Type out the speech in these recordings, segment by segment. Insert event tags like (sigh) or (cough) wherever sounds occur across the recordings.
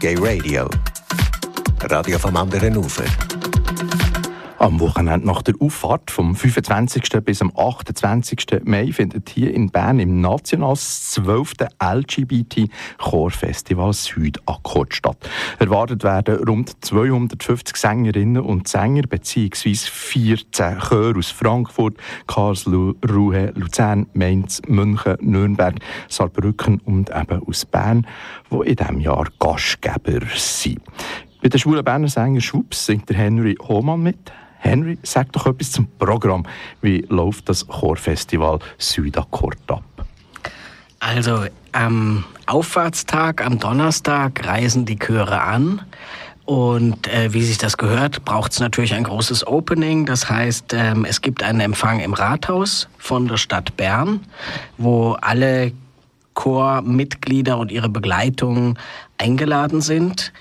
Gay Radio. Radio vom anderen Ufer. Am Wochenende nach der Auffahrt vom 25. bis am 28. Mai findet hier in Bern im Nationals 12. LGBT Chorfestival Südakkord statt. Erwartet werden rund 250 Sängerinnen und Sänger bzw. 14 Chöre aus Frankfurt, Karlsruhe, Luzern, Mainz, München, Nürnberg, Saarbrücken und eben aus Bern, wo in diesem Jahr Gastgeber sind. Bei den schwulen Berner Sänger Schwupps singt der Henry Hohmann mit. Henry, sag doch etwas zum Programm. Wie läuft das Chorfestival Südakkord ab? Also am Auffahrtstag, am Donnerstag, reisen die Chöre an. Und äh, wie sich das gehört, braucht es natürlich ein großes Opening. Das heißt, ähm, es gibt einen Empfang im Rathaus von der Stadt Bern, wo alle Chormitglieder und ihre Begleitung eingeladen sind.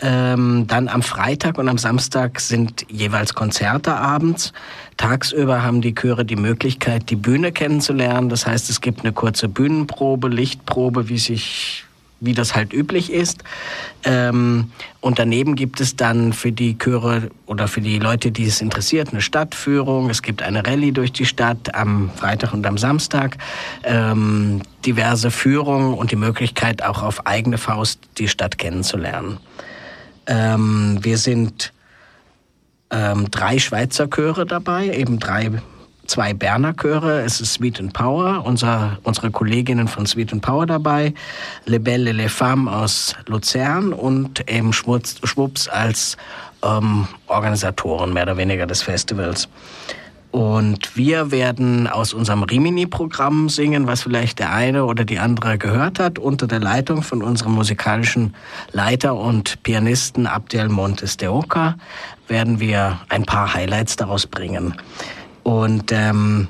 Ähm, dann am Freitag und am Samstag sind jeweils Konzerte abends. Tagsüber haben die Chöre die Möglichkeit, die Bühne kennenzulernen. Das heißt, es gibt eine kurze Bühnenprobe, Lichtprobe, wie sich wie das halt üblich ist. Ähm, und daneben gibt es dann für die Chöre oder für die Leute, die es interessiert, eine Stadtführung. Es gibt eine Rallye durch die Stadt am Freitag und am Samstag. Ähm, diverse Führungen und die Möglichkeit, auch auf eigene Faust die Stadt kennenzulernen. Ähm, wir sind ähm, drei Schweizer Chöre dabei, eben drei, zwei Berner Chöre. Es ist Sweet and Power, unser, unsere Kolleginnen von Sweet and Power dabei, Les Belles et les Femmes aus Luzern und eben Schwupps als ähm, Organisatoren mehr oder weniger des Festivals. Und wir werden aus unserem Rimini-Programm singen, was vielleicht der eine oder die andere gehört hat, unter der Leitung von unserem musikalischen Leiter und Pianisten Abdel Montes de Oca werden wir ein paar Highlights daraus bringen. Und ähm,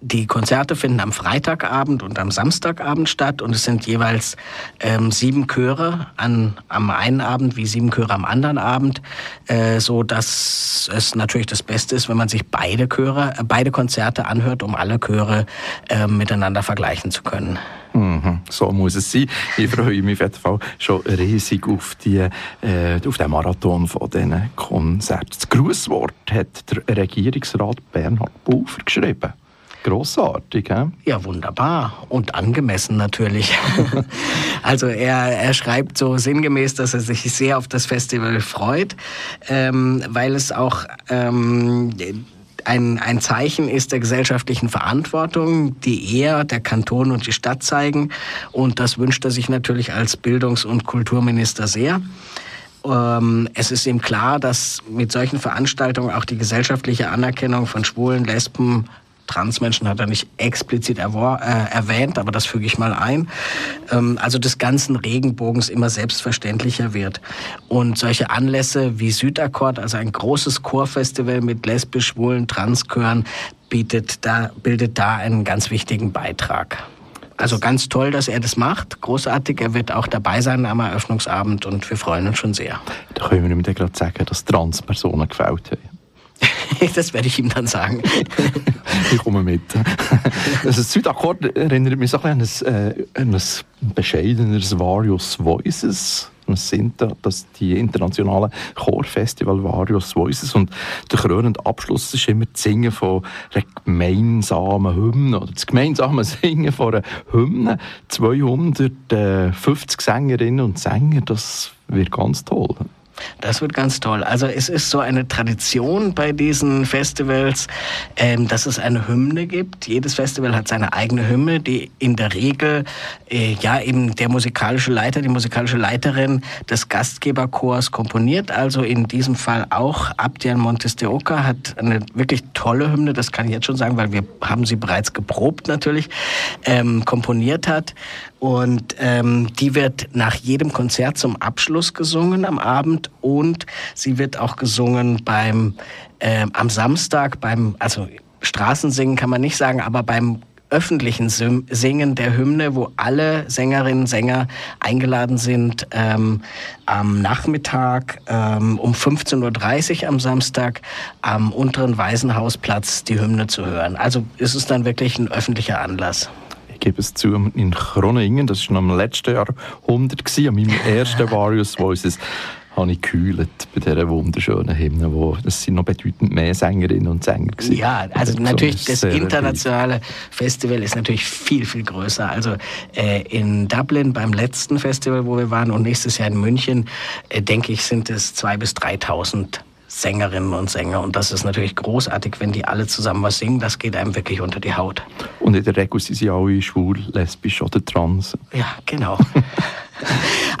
die Konzerte finden am Freitagabend und am Samstagabend statt und es sind jeweils ähm, sieben Chöre an, am einen Abend wie sieben Chöre am anderen Abend, äh, so dass es natürlich das Beste ist, wenn man sich beide Chöre, äh, beide Konzerte anhört, um alle Chöre äh, miteinander vergleichen zu können. Mhm, so muss es sein. Ich freue mich auf jeden Fall schon riesig auf, die, äh, auf den Marathon von diesen Konzerten. Das Grußwort hat der Regierungsrat Bernhard Pulver geschrieben. Großartig, ja? Ja, wunderbar. Und angemessen natürlich. (laughs) also er, er schreibt so sinngemäß, dass er sich sehr auf das Festival freut, ähm, weil es auch ähm, ein, ein Zeichen ist der gesellschaftlichen Verantwortung, die er, der Kanton und die Stadt zeigen. Und das wünscht er sich natürlich als Bildungs- und Kulturminister sehr ähm, es ist ihm klar, dass mit solchen Veranstaltungen auch die gesellschaftliche Anerkennung von Schwulen, Lesben, Transmenschen hat er nicht explizit äh, erwähnt, aber das füge ich mal ein. Ähm, also des ganzen Regenbogens immer selbstverständlicher wird. Und solche Anlässe wie Südakkord, also ein großes Chorfestival mit lesbisch, schwulen, Transchören, bietet da, bildet da einen ganz wichtigen Beitrag. Also ganz toll, dass er das macht. Großartig. Er wird auch dabei sein am Eröffnungsabend und wir freuen uns schon sehr. Da können wir ihm gerade sagen, dass Transpersonen gefällt haben. Das werde ich ihm dann sagen. (laughs) ich komme mit. Also das Südakkord erinnert mich so ein bisschen an ein, äh, ein bescheideneres Various Voices. Das sind das die internationalen Chorfestival Various Voices und der krönende Abschluss ist immer das Singen von einer gemeinsamen Hymne oder das gemeinsame Singen von einer Hymne. 250 Sängerinnen und Sänger, das wird ganz toll. Das wird ganz toll. Also es ist so eine Tradition bei diesen Festivals, ähm, dass es eine Hymne gibt. Jedes Festival hat seine eigene Hymne, die in der Regel äh, ja eben der musikalische Leiter, die musikalische Leiterin des Gastgeberchors komponiert. Also in diesem Fall auch Abdian Montes de Oca hat eine wirklich tolle Hymne, das kann ich jetzt schon sagen, weil wir haben sie bereits geprobt natürlich, ähm, komponiert hat. Und ähm, die wird nach jedem Konzert zum Abschluss gesungen am Abend und sie wird auch gesungen beim äh, am Samstag beim also Straßensingen kann man nicht sagen, aber beim öffentlichen Singen der Hymne, wo alle Sängerinnen und Sänger eingeladen sind, ähm, am Nachmittag ähm, um 15.30 Uhr am Samstag am unteren Waisenhausplatz die Hymne zu hören. Also ist es dann wirklich ein öffentlicher Anlass. Ich gebe es zu, in Kroningen, das war noch im letzten Jahrhundert, an meinem (laughs) ersten Varius Voices, habe ich gekühlt bei dieser wunderschönen Hymne, wo es sind noch bedeutend mehr Sängerinnen und Sänger gewesen. Ja, also natürlich das internationale Festival ist natürlich viel, viel größer. Also äh, in Dublin beim letzten Festival, wo wir waren und nächstes Jahr in München, äh, denke ich, sind es 2.000 bis 3.000 Sängerinnen und Sänger. Und das ist natürlich großartig, wenn die alle zusammen was singen. Das geht einem wirklich unter die Haut. Und in der Regel sind sie alle schwul, lesbisch oder trans. Ja, genau. (laughs)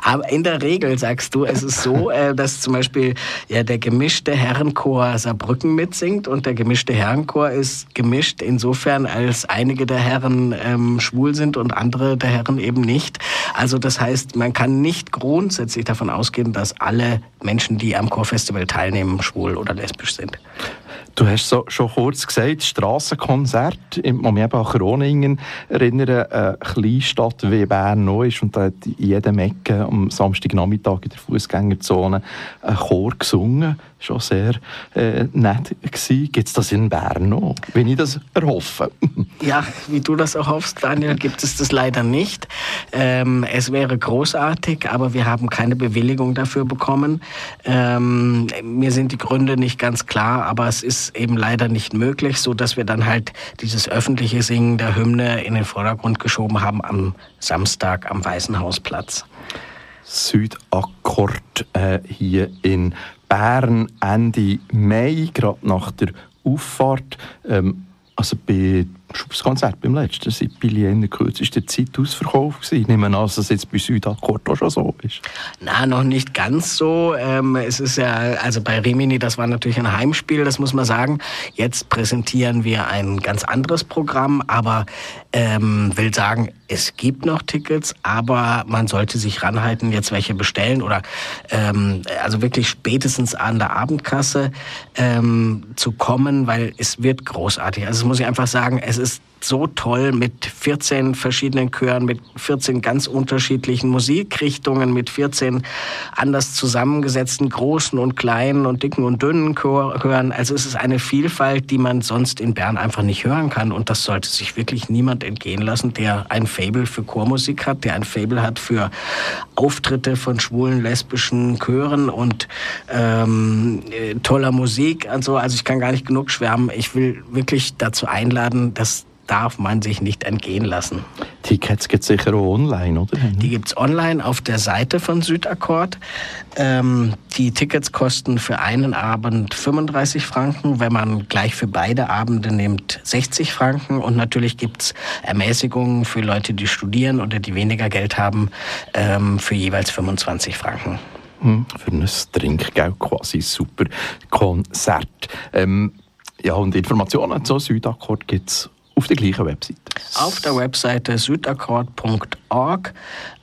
Aber in der Regel sagst du, es ist so, äh, dass zum Beispiel ja, der gemischte Herrenchor Saarbrücken mitsingt und der gemischte Herrenchor ist gemischt insofern, als einige der Herren ähm, schwul sind und andere der Herren eben nicht. Also das heißt, man kann nicht grundsätzlich davon ausgehen, dass alle Menschen, die am Chorfestival teilnehmen, schwul oder lesbisch sind. Du hast so schon kurz gesagt, Strassenkonzert, im Moment an Kroningen erinnern, eine Kleinstadt wie Bern noch ist und da hat in jedem Ecke am Samstagnachmittag in der Fußgängerzone ein Chor gesungen schon sehr äh, nett gewesen. Gibt es das in Bern noch, wenn ich das erhoffe? (laughs) ja, wie du das erhoffst, Daniel, gibt es das leider nicht. Ähm, es wäre großartig, aber wir haben keine Bewilligung dafür bekommen. Ähm, mir sind die Gründe nicht ganz klar, aber es ist eben leider nicht möglich, so dass wir dann halt dieses öffentliche Singen der Hymne in den Vordergrund geschoben haben am Samstag am Waisenhausplatz. Südakkord äh, hier in Bern Ende Mai, gerade nach der Auffahrt. Ähm, also bei Schubskonzert beim letzten Billy in der kürzesten Zeit ausverkauft gewesen. Ich nehme an, dass es jetzt bei Südakkord auch schon so ist. Na, noch nicht ganz so. Ähm, es ist ja, also bei Rimini, das war natürlich ein Heimspiel, das muss man sagen. Jetzt präsentieren wir ein ganz anderes Programm, aber ähm, will sagen, es gibt noch Tickets, aber man sollte sich ranhalten, jetzt welche bestellen oder ähm, also wirklich spätestens an der Abendkasse ähm, zu kommen, weil es wird großartig. Also das muss ich einfach sagen, es ist ist so toll mit 14 verschiedenen Chören, mit 14 ganz unterschiedlichen Musikrichtungen, mit 14 anders zusammengesetzten großen und kleinen und dicken und dünnen Chören. Also es ist eine Vielfalt, die man sonst in Bern einfach nicht hören kann. Und das sollte sich wirklich niemand entgehen lassen, der ein Fable für Chormusik hat, der ein Fable hat für Auftritte von schwulen, lesbischen Chören und ähm, äh, toller Musik. Also, also ich kann gar nicht genug schwärmen. Ich will wirklich dazu einladen, dass darf man sich nicht entgehen lassen. Tickets gibt es sicher auch online, oder? Die gibt es online auf der Seite von Südakkord. Ähm, die Tickets kosten für einen Abend 35 Franken, wenn man gleich für beide Abende nimmt 60 Franken. Und natürlich gibt es Ermäßigungen für Leute, die studieren oder die weniger Geld haben, ähm, für jeweils 25 Franken. Hm, für ein Trinkgeld quasi super Konzert. Ähm, ja, und Informationen zu Südakkord gibt es auf der gleichen Webseite? Auf der Webseite südakkord.org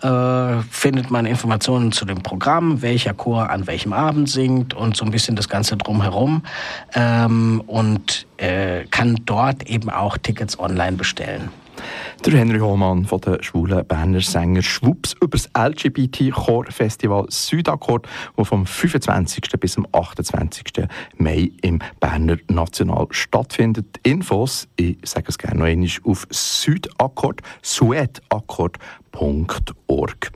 äh, findet man Informationen zu dem Programm, welcher Chor an welchem Abend singt und so ein bisschen das Ganze drumherum ähm, und äh, kann dort eben auch Tickets online bestellen. Der Henry Hohmann von der schwulen Berner Sänger Schwups über das LGBT-Chor-Festival Südakkord, das vom 25. bis zum 28. Mai im Berner National stattfindet. Infos, ich sage es gerne noch einmal, auf südakkord, suedakkord.org.